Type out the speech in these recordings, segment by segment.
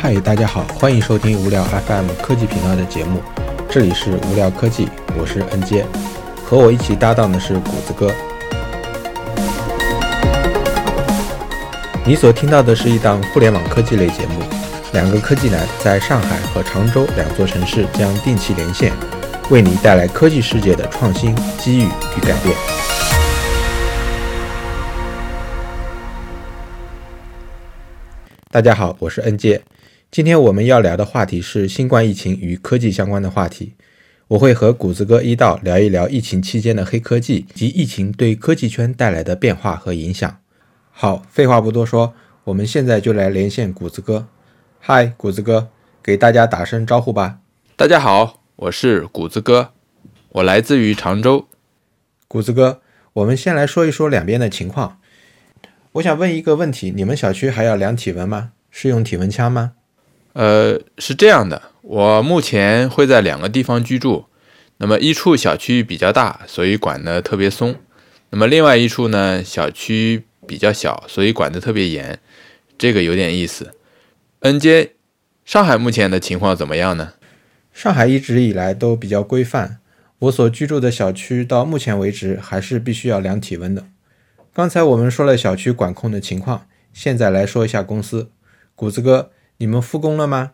嗨，大家好，欢迎收听无聊 FM 科技频道的节目，这里是无聊科技，我是 N 杰，和我一起搭档的是谷子哥。你所听到的是一档互联网科技类节目，两个科技男在上海和常州两座城市将定期连线，为你带来科技世界的创新、机遇与改变。大家好，我是恩杰。今天我们要聊的话题是新冠疫情与科技相关的话题。我会和谷子哥一道聊一聊疫情期间的黑科技及疫情对科技圈带来的变化和影响。好，废话不多说，我们现在就来连线谷子哥。嗨，谷子哥，给大家打声招呼吧。大家好，我是谷子哥，我来自于常州。谷子哥，我们先来说一说两边的情况。我想问一个问题：你们小区还要量体温吗？是用体温枪吗？呃，是这样的，我目前会在两个地方居住。那么一处小区比较大，所以管得特别松；那么另外一处呢，小区比较小，所以管得特别严。这个有点意思。N J，，上海目前的情况怎么样呢？上海一直以来都比较规范，我所居住的小区到目前为止还是必须要量体温的。刚才我们说了小区管控的情况，现在来说一下公司，谷子哥。你们复工了吗？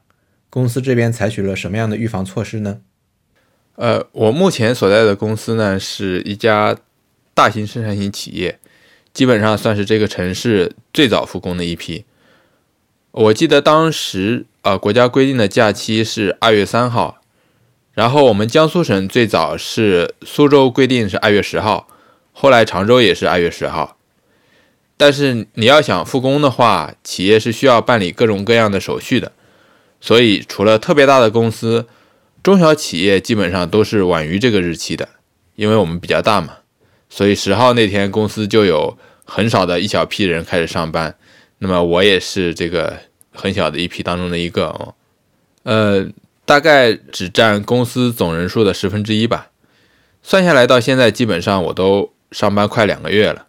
公司这边采取了什么样的预防措施呢？呃，我目前所在的公司呢，是一家大型生产型企业，基本上算是这个城市最早复工的一批。我记得当时啊，国家规定的假期是二月三号，然后我们江苏省最早是苏州规定是二月十号，后来常州也是二月十号。但是你要想复工的话，企业是需要办理各种各样的手续的，所以除了特别大的公司，中小企业基本上都是晚于这个日期的。因为我们比较大嘛，所以十号那天公司就有很少的一小批人开始上班。那么我也是这个很小的一批当中的一个哦，呃，大概只占公司总人数的十分之一吧。算下来到现在，基本上我都上班快两个月了。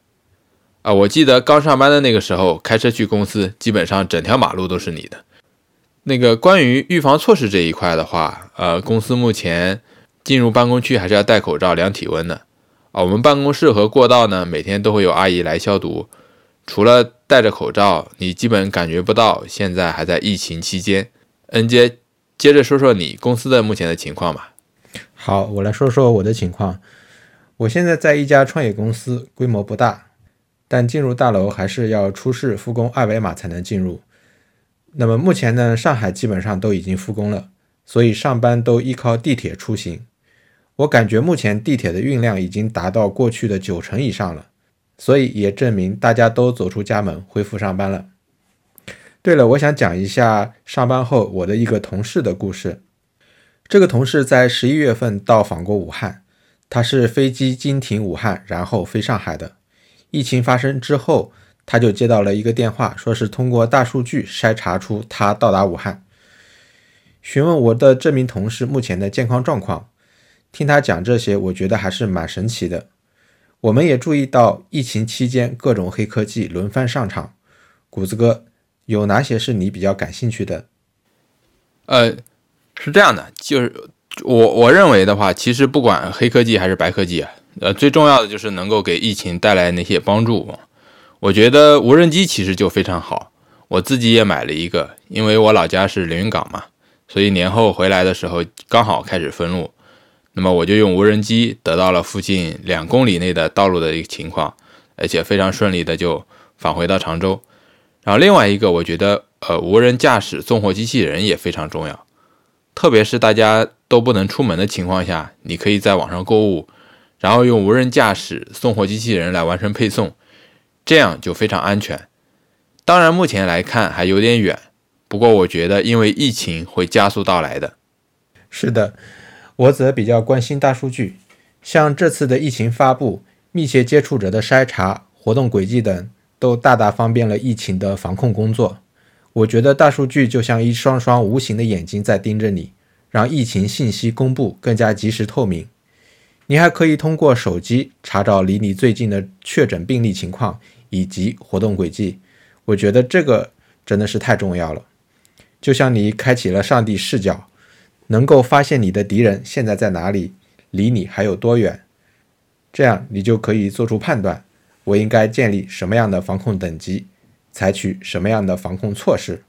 啊，我记得刚上班的那个时候，开车去公司，基本上整条马路都是你的。那个关于预防措施这一块的话，呃，公司目前进入办公区还是要戴口罩、量体温的。啊，我们办公室和过道呢，每天都会有阿姨来消毒。除了戴着口罩，你基本感觉不到现在还在疫情期间。恩杰，接着说说你公司的目前的情况吧。好，我来说说我的情况。我现在在一家创业公司，规模不大。但进入大楼还是要出示复工二维码才能进入。那么目前呢，上海基本上都已经复工了，所以上班都依靠地铁出行。我感觉目前地铁的运量已经达到过去的九成以上了，所以也证明大家都走出家门恢复上班了。对了，我想讲一下上班后我的一个同事的故事。这个同事在十一月份到访过武汉，他是飞机经停武汉，然后飞上海的。疫情发生之后，他就接到了一个电话，说是通过大数据筛查出他到达武汉。询问我的这名同事目前的健康状况，听他讲这些，我觉得还是蛮神奇的。我们也注意到疫情期间各种黑科技轮番上场，谷子哥有哪些是你比较感兴趣的？呃，是这样的，就是我我认为的话，其实不管黑科技还是白科技。呃，最重要的就是能够给疫情带来那些帮助。我觉得无人机其实就非常好，我自己也买了一个，因为我老家是连云港嘛，所以年后回来的时候刚好开始封路，那么我就用无人机得到了附近两公里内的道路的一个情况，而且非常顺利的就返回到常州。然后另外一个，我觉得呃，无人驾驶送货机器人也非常重要，特别是大家都不能出门的情况下，你可以在网上购物。然后用无人驾驶送货机器人来完成配送，这样就非常安全。当然，目前来看还有点远，不过我觉得因为疫情会加速到来的。是的，我则比较关心大数据，像这次的疫情发布、密切接触者的筛查、活动轨迹等，都大大方便了疫情的防控工作。我觉得大数据就像一双双无形的眼睛在盯着你，让疫情信息公布更加及时透明。你还可以通过手机查找离你最近的确诊病例情况以及活动轨迹。我觉得这个真的是太重要了，就像你开启了上帝视角，能够发现你的敌人现在在哪里，离你还有多远，这样你就可以做出判断，我应该建立什么样的防控等级，采取什么样的防控措施。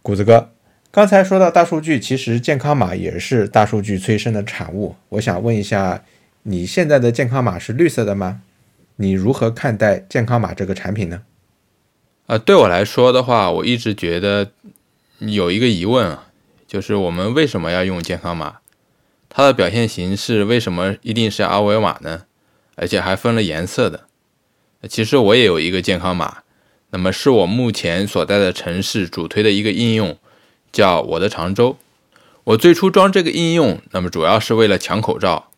谷子哥，刚才说到大数据，其实健康码也是大数据催生的产物。我想问一下，你现在的健康码是绿色的吗？你如何看待健康码这个产品呢？呃，对我来说的话，我一直觉得有一个疑问啊，就是我们为什么要用健康码？它的表现形式为什么一定是二维码呢？而且还分了颜色的。其实我也有一个健康码，那么是我目前所在的城市主推的一个应用，叫我的常州。我最初装这个应用，那么主要是为了抢口罩，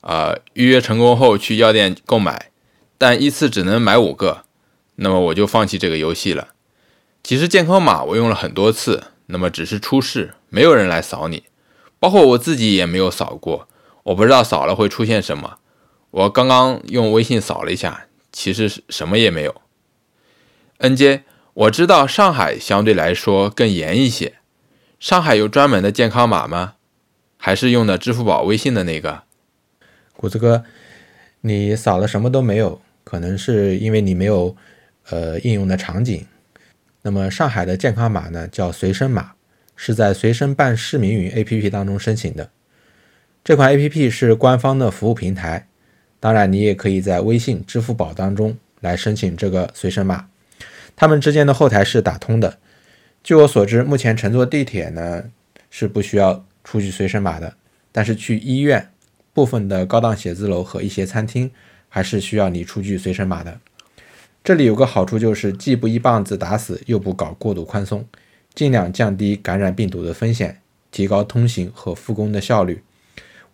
啊，预约成功后去药店购买，但一次只能买五个。那么我就放弃这个游戏了。其实健康码我用了很多次，那么只是出事，没有人来扫你，包括我自己也没有扫过。我不知道扫了会出现什么。我刚刚用微信扫了一下，其实什么也没有。N J，我知道上海相对来说更严一些。上海有专门的健康码吗？还是用的支付宝、微信的那个？谷子哥，你扫了什么都没有，可能是因为你没有。呃，应用的场景。那么上海的健康码呢，叫随身码，是在随身办市民云 APP 当中申请的。这款 APP 是官方的服务平台，当然你也可以在微信、支付宝当中来申请这个随身码，他们之间的后台是打通的。据我所知，目前乘坐地铁呢是不需要出具随身码的，但是去医院、部分的高档写字楼和一些餐厅还是需要你出具随身码的。这里有个好处，就是既不一棒子打死，又不搞过度宽松，尽量降低感染病毒的风险，提高通行和复工的效率。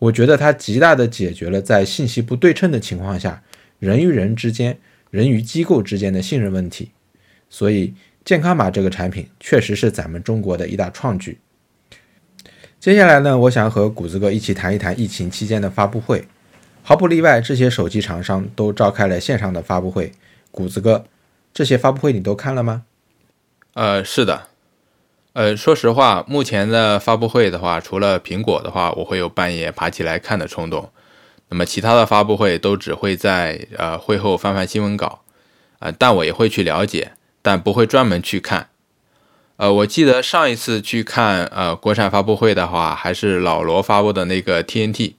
我觉得它极大的解决了在信息不对称的情况下，人与人之间、人与机构之间的信任问题。所以，健康码这个产品确实是咱们中国的一大创举。接下来呢，我想和谷子哥一起谈一谈疫情期间的发布会。毫不例外，这些手机厂商都召开了线上的发布会。谷子哥，这些发布会你都看了吗？呃，是的。呃，说实话，目前的发布会的话，除了苹果的话，我会有半夜爬起来看的冲动。那么其他的发布会都只会在呃会后翻翻新闻稿，呃，但我也会去了解，但不会专门去看。呃，我记得上一次去看呃国产发布会的话，还是老罗发布的那个 TNT。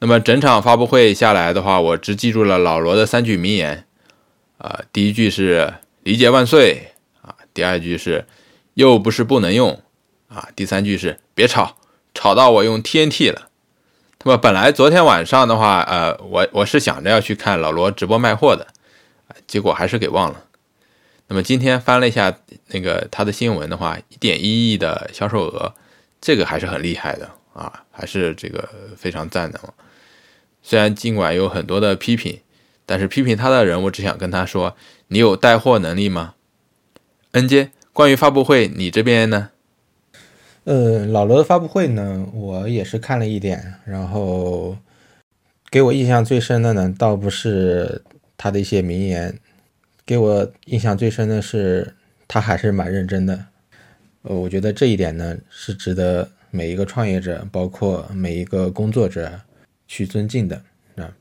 那么整场发布会下来的话，我只记住了老罗的三句名言。啊，第一句是“理解万岁”啊，第二句是“又不是不能用”啊，第三句是“别吵，吵到我用 TNT 了”。那么本来昨天晚上的话，呃，我我是想着要去看老罗直播卖货的，结果还是给忘了。那么今天翻了一下那个他的新闻的话，一点一亿的销售额，这个还是很厉害的啊，还是这个非常赞的嘛。虽然尽管有很多的批评。但是批评他的人，我只想跟他说：“你有带货能力吗？N J，，关于发布会，你这边呢？呃，老罗的发布会呢，我也是看了一点，然后给我印象最深的呢，倒不是他的一些名言，给我印象最深的是他还是蛮认真的。呃，我觉得这一点呢，是值得每一个创业者，包括每一个工作者去尊敬的啊。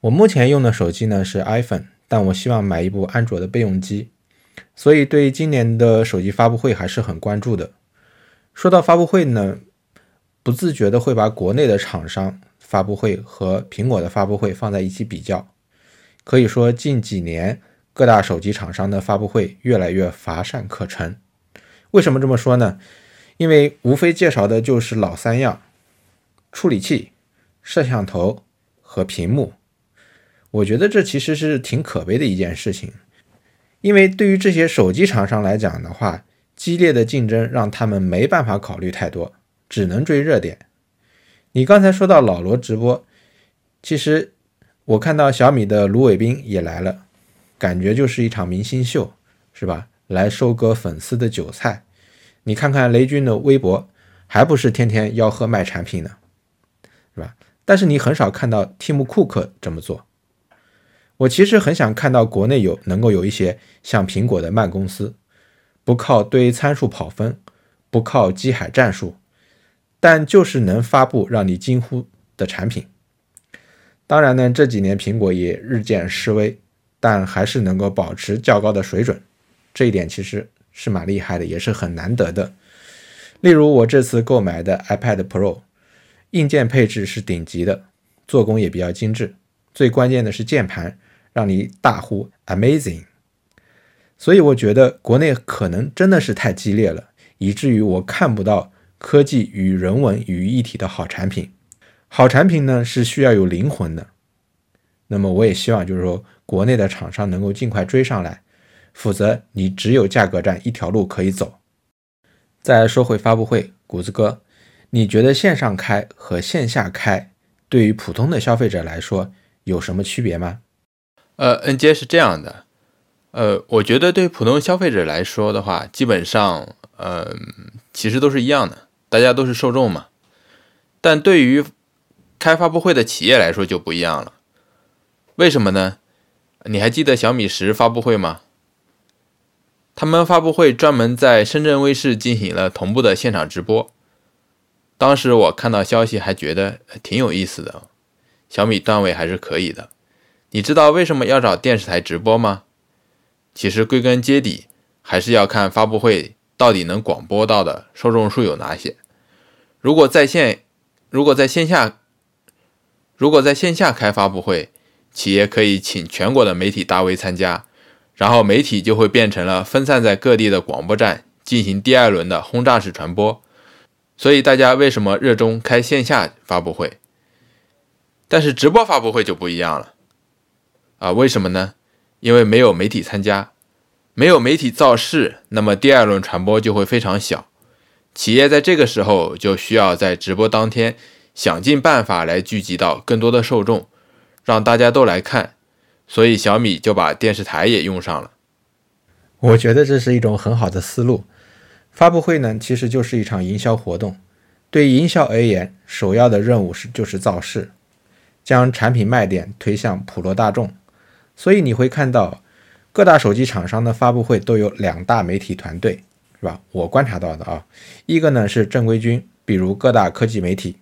我目前用的手机呢是 iPhone，但我希望买一部安卓的备用机，所以对今年的手机发布会还是很关注的。说到发布会呢，不自觉的会把国内的厂商发布会和苹果的发布会放在一起比较。可以说近几年各大手机厂商的发布会越来越乏善可陈。为什么这么说呢？因为无非介绍的就是老三样：处理器、摄像头和屏幕。我觉得这其实是挺可悲的一件事情，因为对于这些手机厂商来讲的话，激烈的竞争让他们没办法考虑太多，只能追热点。你刚才说到老罗直播，其实我看到小米的卢伟斌也来了，感觉就是一场明星秀，是吧？来收割粉丝的韭菜。你看看雷军的微博，还不是天天吆喝卖产品呢，是吧？但是你很少看到 Tim Cook 这么做。我其实很想看到国内有能够有一些像苹果的慢公司，不靠堆参数跑分，不靠机海战术，但就是能发布让你惊呼的产品。当然呢，这几年苹果也日渐式微，但还是能够保持较高的水准，这一点其实是蛮厉害的，也是很难得的。例如我这次购买的 iPad Pro，硬件配置是顶级的，做工也比较精致，最关键的是键盘。让你大呼 amazing，所以我觉得国内可能真的是太激烈了，以至于我看不到科技与人文于一体的好产品。好产品呢是需要有灵魂的。那么我也希望就是说国内的厂商能够尽快追上来，否则你只有价格战一条路可以走。再来说回发布会，谷子哥，你觉得线上开和线下开对于普通的消费者来说有什么区别吗？呃，N J 是这样的，呃，我觉得对普通消费者来说的话，基本上，呃，其实都是一样的，大家都是受众嘛。但对于开发布会的企业来说就不一样了，为什么呢？你还记得小米十发布会吗？他们发布会专门在深圳卫视进行了同步的现场直播，当时我看到消息还觉得挺有意思的，小米段位还是可以的。你知道为什么要找电视台直播吗？其实归根结底还是要看发布会到底能广播到的受众数有哪些。如果在线，如果在线下，如果在线下开发布会，企业可以请全国的媒体大 V 参加，然后媒体就会变成了分散在各地的广播站进行第二轮的轰炸式传播。所以大家为什么热衷开线下发布会？但是直播发布会就不一样了。啊，为什么呢？因为没有媒体参加，没有媒体造势，那么第二轮传播就会非常小。企业在这个时候就需要在直播当天想尽办法来聚集到更多的受众，让大家都来看。所以小米就把电视台也用上了。我觉得这是一种很好的思路。发布会呢，其实就是一场营销活动。对营销而言，首要的任务是就是造势，将产品卖点推向普罗大众。所以你会看到各大手机厂商的发布会都有两大媒体团队，是吧？我观察到的啊，一个呢是正规军，比如各大科技媒体；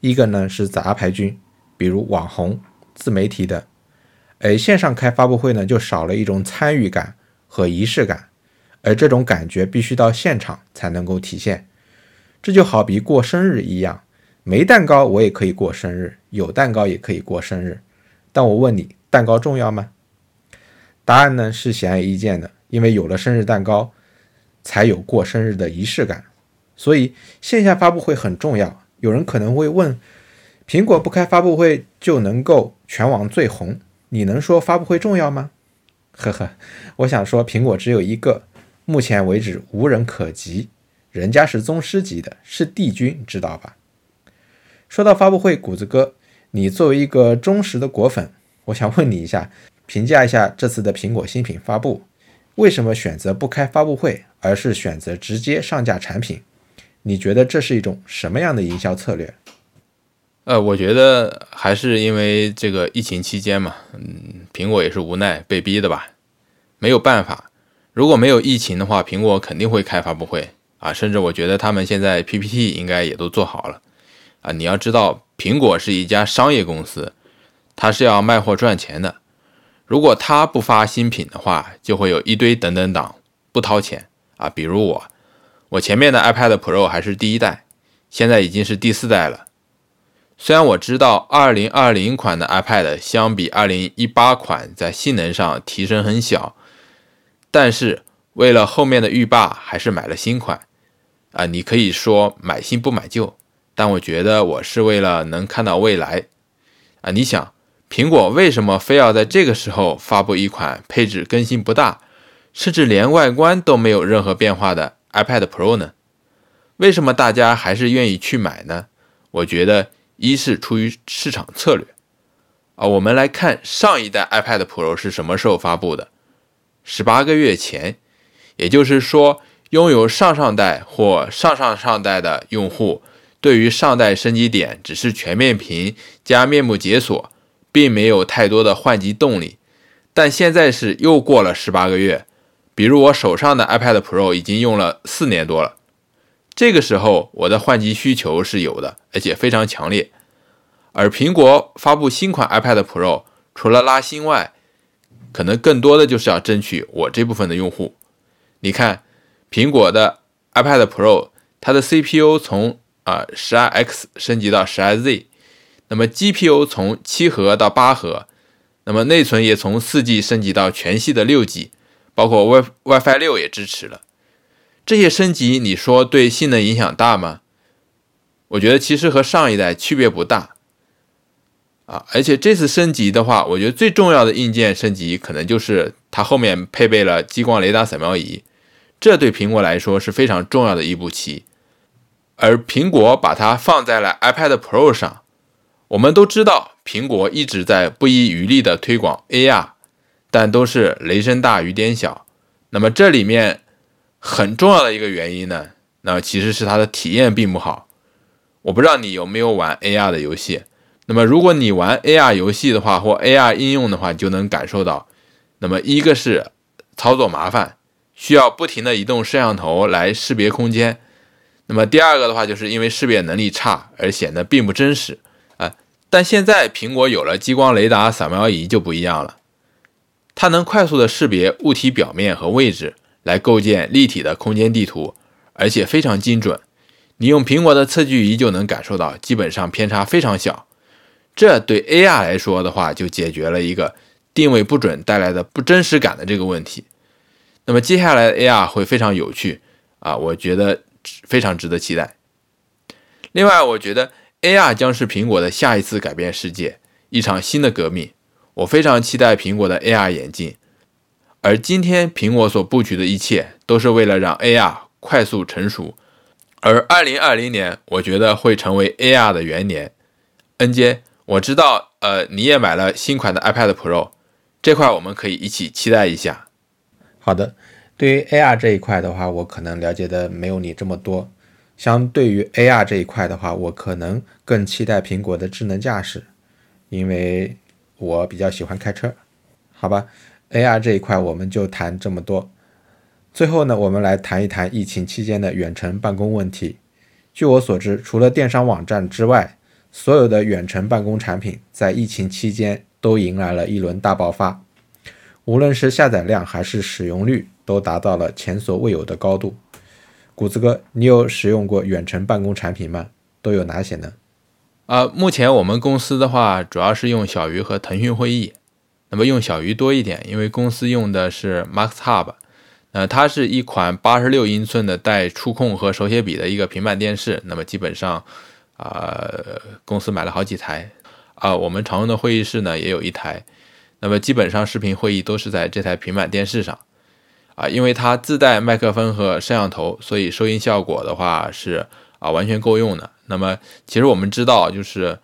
一个呢是杂牌军，比如网红、自媒体等。而线上开发布会呢，就少了一种参与感和仪式感，而这种感觉必须到现场才能够体现。这就好比过生日一样，没蛋糕我也可以过生日，有蛋糕也可以过生日。但我问你。蛋糕重要吗？答案呢是显而易见的，因为有了生日蛋糕，才有过生日的仪式感。所以线下发布会很重要。有人可能会问：苹果不开发布会就能够全网最红？你能说发布会重要吗？呵呵，我想说，苹果只有一个，目前为止无人可及，人家是宗师级的，是帝君，知道吧？说到发布会，谷子哥，你作为一个忠实的果粉。我想问你一下，评价一下这次的苹果新品发布，为什么选择不开发布会，而是选择直接上架产品？你觉得这是一种什么样的营销策略？呃，我觉得还是因为这个疫情期间嘛，嗯，苹果也是无奈被逼的吧，没有办法。如果没有疫情的话，苹果肯定会开发布会啊，甚至我觉得他们现在 PPT 应该也都做好了啊。你要知道，苹果是一家商业公司。它是要卖货赚钱的，如果他不发新品的话，就会有一堆等等党不掏钱啊。比如我，我前面的 iPad Pro 还是第一代，现在已经是第四代了。虽然我知道2020款的 iPad 相比2018款在性能上提升很小，但是为了后面的浴霸，还是买了新款啊。你可以说买新不买旧，但我觉得我是为了能看到未来啊。你想？苹果为什么非要在这个时候发布一款配置更新不大，甚至连外观都没有任何变化的 iPad Pro 呢？为什么大家还是愿意去买呢？我觉得一是出于市场策略啊。我们来看上一代 iPad Pro 是什么时候发布的？十八个月前，也就是说，拥有上上代或上上上代的用户对于上代升级点只是全面屏加面部解锁，并没有太多的换机动力。但现在是又过了十八个月，比如我手上的 iPad Pro 已经用了四年多了，这个时候我的换机需求是有的，而且非常强烈。而苹果发布新款 iPad Pro，除了拉新外，可能更多的就是要争取我这部分的用户。你看，苹果的 iPad Pro，它的 CPU 从啊十二 X 升级到十二 Z，那么 GPU 从七核到八核，那么内存也从四 G 升级到全系的六 G，包括 Wi WiFi 六也支持了。这些升级，你说对性能影响大吗？我觉得其实和上一代区别不大。啊，而且这次升级的话，我觉得最重要的硬件升级可能就是它后面配备了激光雷达扫描仪，这对苹果来说是非常重要的一步棋。而苹果把它放在了 iPad Pro 上，我们都知道苹果一直在不遗余力的推广 AR，但都是雷声大雨点小。那么这里面很重要的一个原因呢，那其实是它的体验并不好。我不知道你有没有玩 AR 的游戏。那么，如果你玩 AR 游戏的话，或 AR 应用的话，就能感受到。那么，一个是操作麻烦，需要不停的移动摄像头来识别空间。那么，第二个的话，就是因为识别能力差而显得并不真实啊。但现在苹果有了激光雷达扫描仪就不一样了，它能快速的识别物体表面和位置，来构建立体的空间地图，而且非常精准。你用苹果的测距仪就能感受到，基本上偏差非常小。这对 AR 来说的话，就解决了一个定位不准带来的不真实感的这个问题。那么接下来 AR 会非常有趣啊，我觉得非常值得期待。另外，我觉得 AR 将是苹果的下一次改变世界，一场新的革命。我非常期待苹果的 AR 眼镜。而今天苹果所布局的一切，都是为了让 AR 快速成熟。而2020年，我觉得会成为 AR 的元年。N 杰。我知道，呃，你也买了新款的 iPad Pro，这块我们可以一起期待一下。好的，对于 AR 这一块的话，我可能了解的没有你这么多。相对于 AR 这一块的话，我可能更期待苹果的智能驾驶，因为我比较喜欢开车。好吧，AR 这一块我们就谈这么多。最后呢，我们来谈一谈疫情期间的远程办公问题。据我所知，除了电商网站之外，所有的远程办公产品在疫情期间都迎来了一轮大爆发，无论是下载量还是使用率，都达到了前所未有的高度。谷子哥，你有使用过远程办公产品吗？都有哪些呢？啊，目前我们公司的话，主要是用小鱼和腾讯会议，那么用小鱼多一点，因为公司用的是 Max Hub，呃，它是一款八十六英寸的带触控和手写笔的一个平板电视，那么基本上。啊，公司买了好几台啊，我们常用的会议室呢也有一台，那么基本上视频会议都是在这台平板电视上啊，因为它自带麦克风和摄像头，所以收音效果的话是啊完全够用的。那么其实我们知道，就是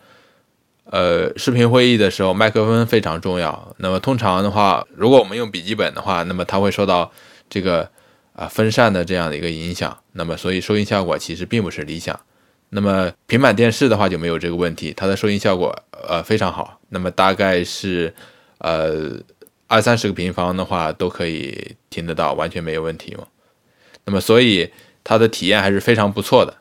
呃视频会议的时候麦克风非常重要。那么通常的话，如果我们用笔记本的话，那么它会受到这个啊风扇的这样的一个影响，那么所以收音效果其实并不是理想。那么平板电视的话就没有这个问题，它的收音效果呃非常好。那么大概是呃二三十个平方的话都可以听得到，完全没有问题嘛。那么所以它的体验还是非常不错的。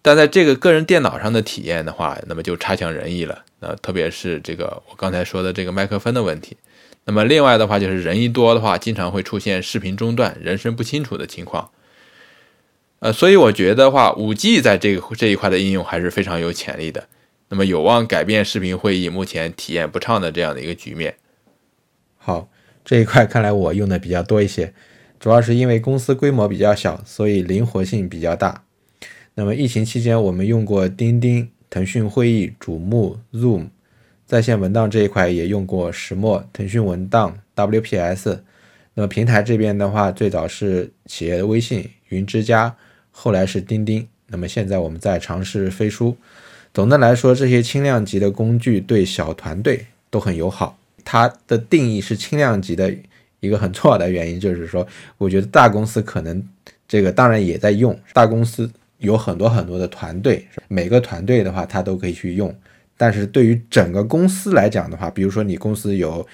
但在这个个人电脑上的体验的话，那么就差强人意了。呃，特别是这个我刚才说的这个麦克风的问题。那么另外的话就是人一多的话，经常会出现视频中断、人声不清楚的情况。呃，所以我觉得话，五 G 在这个这一块的应用还是非常有潜力的，那么有望改变视频会议目前体验不畅的这样的一个局面。好，这一块看来我用的比较多一些，主要是因为公司规模比较小，所以灵活性比较大。那么疫情期间，我们用过钉钉、腾讯会议、瞩目、Zoom，在线文档这一块也用过石墨、腾讯文档、WPS。那么平台这边的话，最早是企业的微信、云之家。后来是钉钉，那么现在我们在尝试飞书。总的来说，这些轻量级的工具对小团队都很友好。它的定义是轻量级的一个很重要的原因，就是说，我觉得大公司可能这个当然也在用，大公司有很多很多的团队，每个团队的话它都可以去用。但是对于整个公司来讲的话，比如说你公司有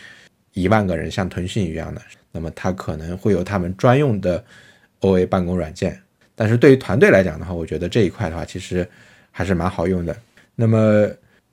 一万个人，像腾讯一样的，那么它可能会有他们专用的 OA 办公软件。但是对于团队来讲的话，我觉得这一块的话其实还是蛮好用的。那么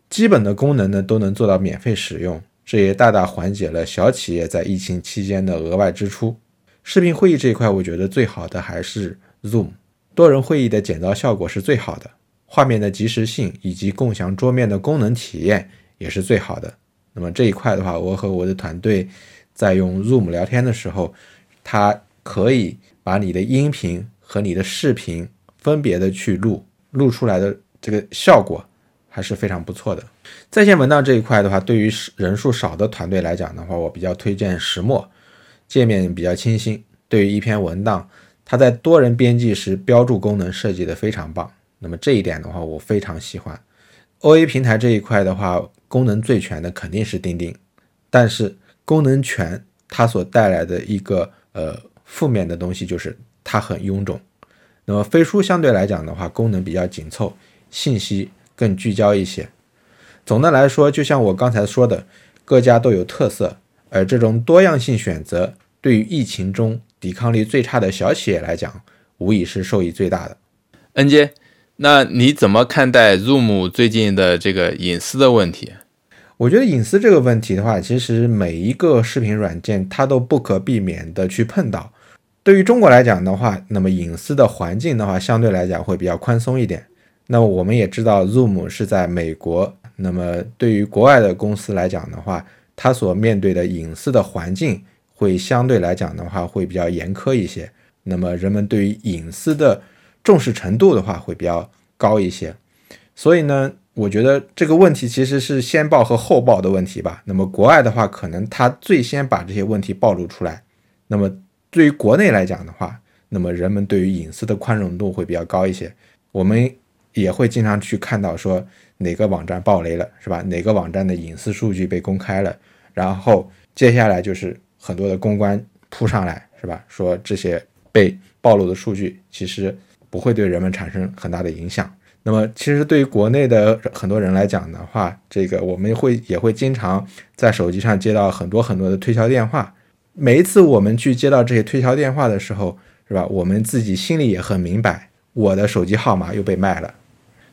基本的功能呢都能做到免费使用，这也大大缓解了小企业在疫情期间的额外支出。视频会议这一块，我觉得最好的还是 Zoom，多人会议的剪刀效果是最好的。画面的及时性以及共享桌面的功能体验也是最好的。那么这一块的话，我和我的团队在用 Zoom 聊天的时候，它可以把你的音频和你的视频分别的去录，录出来的这个效果还是非常不错的。在线文档这一块的话，对于人数少的团队来讲的话，我比较推荐石墨，界面比较清新。对于一篇文档，它在多人编辑时标注功能设计的非常棒。那么这一点的话，我非常喜欢。O A 平台这一块的话，功能最全的肯定是钉钉，但是功能全它所带来的一个呃负面的东西就是它很臃肿。那么飞书相对来讲的话，功能比较紧凑，信息更聚焦一些。总的来说，就像我刚才说的，各家都有特色，而这种多样性选择对于疫情中抵抗力最差的小企业来讲，无疑是受益最大的。恩杰。那你怎么看待 Zoom 最近的这个隐私的问题？我觉得隐私这个问题的话，其实每一个视频软件它都不可避免的去碰到。对于中国来讲的话，那么隐私的环境的话，相对来讲会比较宽松一点。那么我们也知道，Zoom 是在美国，那么对于国外的公司来讲的话，它所面对的隐私的环境会相对来讲的话会比较严苛一些。那么人们对于隐私的重视程度的话会比较高一些，所以呢，我觉得这个问题其实是先报和后报的问题吧。那么国外的话，可能他最先把这些问题暴露出来。那么对于国内来讲的话，那么人们对于隐私的宽容度会比较高一些。我们也会经常去看到说哪个网站爆雷了，是吧？哪个网站的隐私数据被公开了，然后接下来就是很多的公关扑上来，是吧？说这些被暴露的数据其实。不会对人们产生很大的影响。那么，其实对于国内的很多人来讲的话，这个我们会也会经常在手机上接到很多很多的推销电话。每一次我们去接到这些推销电话的时候，是吧？我们自己心里也很明白，我的手机号码又被卖了。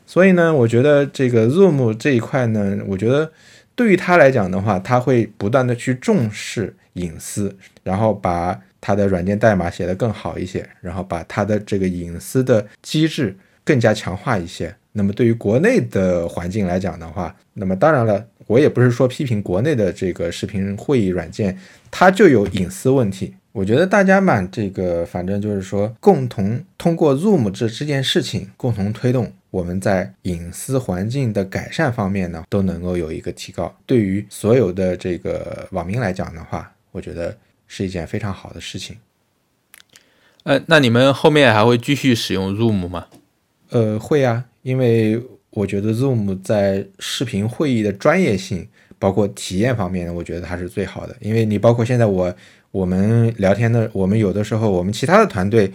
所以呢，我觉得这个 Zoom 这一块呢，我觉得对于他来讲的话，他会不断的去重视隐私，然后把。他的软件代码写得更好一些，然后把他的这个隐私的机制更加强化一些。那么对于国内的环境来讲的话，那么当然了，我也不是说批评国内的这个视频会议软件，它就有隐私问题。我觉得大家嘛，这个反正就是说，共同通过 Zoom 这这件事情，共同推动我们在隐私环境的改善方面呢，都能够有一个提高。对于所有的这个网民来讲的话，我觉得。是一件非常好的事情。呃，那你们后面还会继续使用 Zoom 吗？呃，会啊，因为我觉得 Zoom 在视频会议的专业性，包括体验方面，我觉得它是最好的。因为你包括现在我我们聊天的，我们有的时候我们其他的团队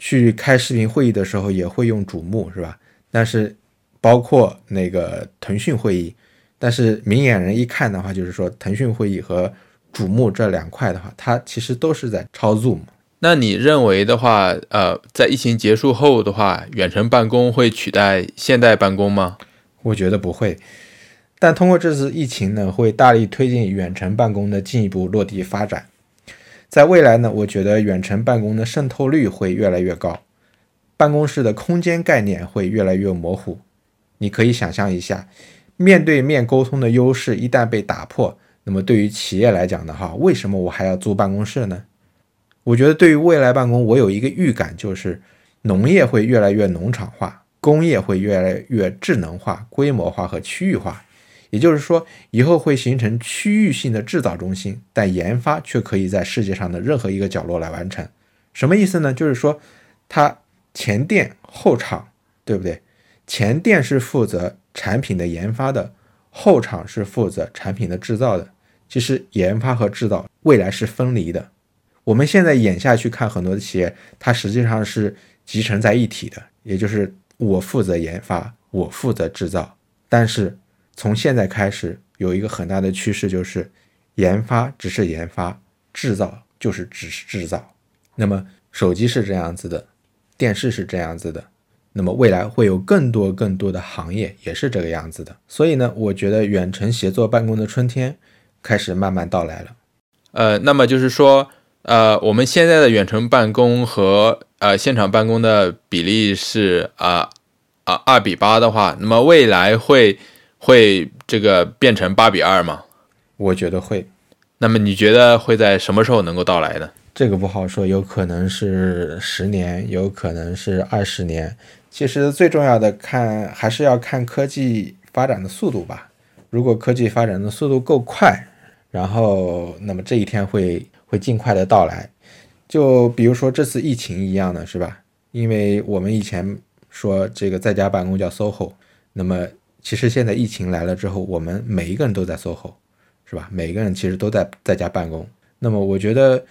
去开视频会议的时候，也会用主幕，是吧？但是包括那个腾讯会议，但是明眼人一看的话，就是说腾讯会议和瞩目这两块的话，它其实都是在超 Zoom。那你认为的话，呃，在疫情结束后的话，远程办公会取代现代办公吗？我觉得不会。但通过这次疫情呢，会大力推进远程办公的进一步落地发展。在未来呢，我觉得远程办公的渗透率会越来越高，办公室的空间概念会越来越模糊。你可以想象一下，面对面沟通的优势一旦被打破。那么对于企业来讲的话，为什么我还要租办公室呢？我觉得对于未来办公，我有一个预感，就是农业会越来越农场化，工业会越来越智能化、规模化和区域化。也就是说，以后会形成区域性的制造中心，但研发却可以在世界上的任何一个角落来完成。什么意思呢？就是说，它前店后厂，对不对？前店是负责产品的研发的，后厂是负责产品的制造的。其实研发和制造未来是分离的。我们现在眼下去看很多的企业，它实际上是集成在一体的。也就是我负责研发，我负责制造。但是从现在开始，有一个很大的趋势，就是研发只是研发，制造就是只是制造。那么手机是这样子的，电视是这样子的，那么未来会有更多更多的行业也是这个样子的。所以呢，我觉得远程协作办公的春天开始慢慢到来了。呃，那么就是说，呃，我们现在的远程办公和呃现场办公的比例是啊啊二比八的话，那么未来会会这个变成八比二吗？我觉得会。那么你觉得会在什么时候能够到来呢？这个不好说，有可能是十年，有可能是二十年。其实最重要的看还是要看科技发展的速度吧。如果科技发展的速度够快，然后那么这一天会会尽快的到来。就比如说这次疫情一样的是吧？因为我们以前说这个在家办公叫 SOHO，那么其实现在疫情来了之后，我们每一个人都在 SOHO，是吧？每个人其实都在在家办公。那么我觉得。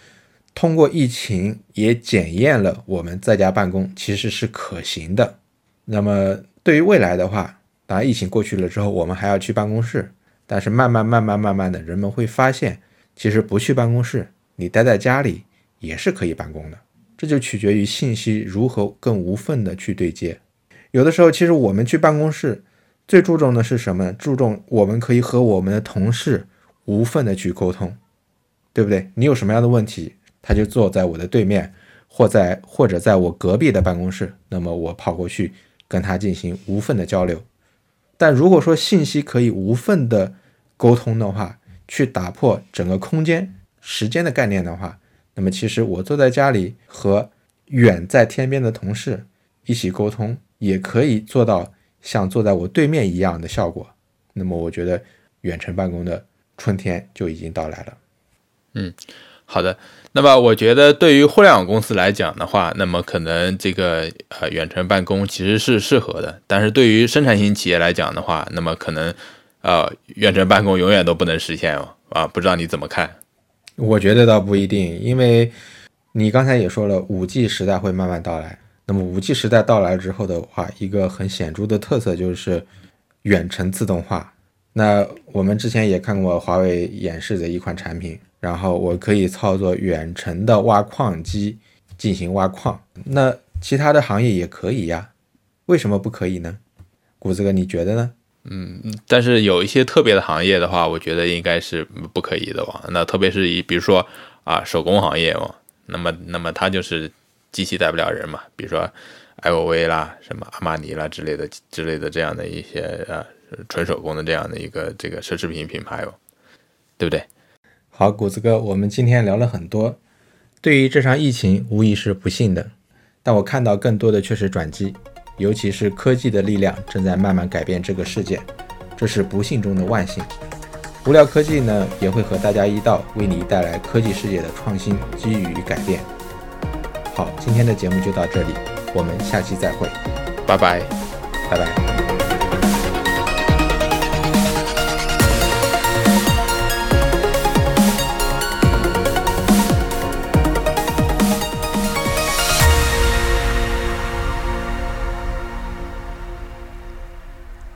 通过疫情也检验了我们在家办公其实是可行的。那么对于未来的话，当疫情过去了之后，我们还要去办公室。但是慢慢慢慢慢慢的，人们会发现，其实不去办公室，你待在家里也是可以办公的。这就取决于信息如何更无缝的去对接。有的时候，其实我们去办公室最注重的是什么？注重我们可以和我们的同事无缝的去沟通，对不对？你有什么样的问题？他就坐在我的对面，或在或者在我隔壁的办公室，那么我跑过去跟他进行无缝的交流。但如果说信息可以无缝的沟通的话，去打破整个空间、时间的概念的话，那么其实我坐在家里和远在天边的同事一起沟通，也可以做到像坐在我对面一样的效果。那么我觉得远程办公的春天就已经到来了。嗯。好的，那么我觉得对于互联网公司来讲的话，那么可能这个呃远程办公其实是适合的，但是对于生产型企业来讲的话，那么可能呃远程办公永远都不能实现哦啊，不知道你怎么看？我觉得倒不一定，因为你刚才也说了，五 G 时代会慢慢到来。那么五 G 时代到来之后的话，一个很显著的特色就是远程自动化。那我们之前也看过华为演示的一款产品。然后我可以操作远程的挖矿机进行挖矿，那其他的行业也可以呀，为什么不可以呢？谷子哥，你觉得呢？嗯，但是有一些特别的行业的话，我觉得应该是不可以的吧。那特别是以比如说啊手工行业哦，那么那么它就是机器带不了人嘛，比如说 LV 啦、什么阿玛尼啦之类的之类的这样的一些呃纯手工的这样的一个这个奢侈品品牌哦，对不对？好，谷子哥，我们今天聊了很多。对于这场疫情，无疑是不幸的，但我看到更多的却是转机，尤其是科技的力量正在慢慢改变这个世界，这是不幸中的万幸。无聊科技呢，也会和大家一道为你带来科技世界的创新、机遇与改变。好，今天的节目就到这里，我们下期再会，拜拜，拜拜。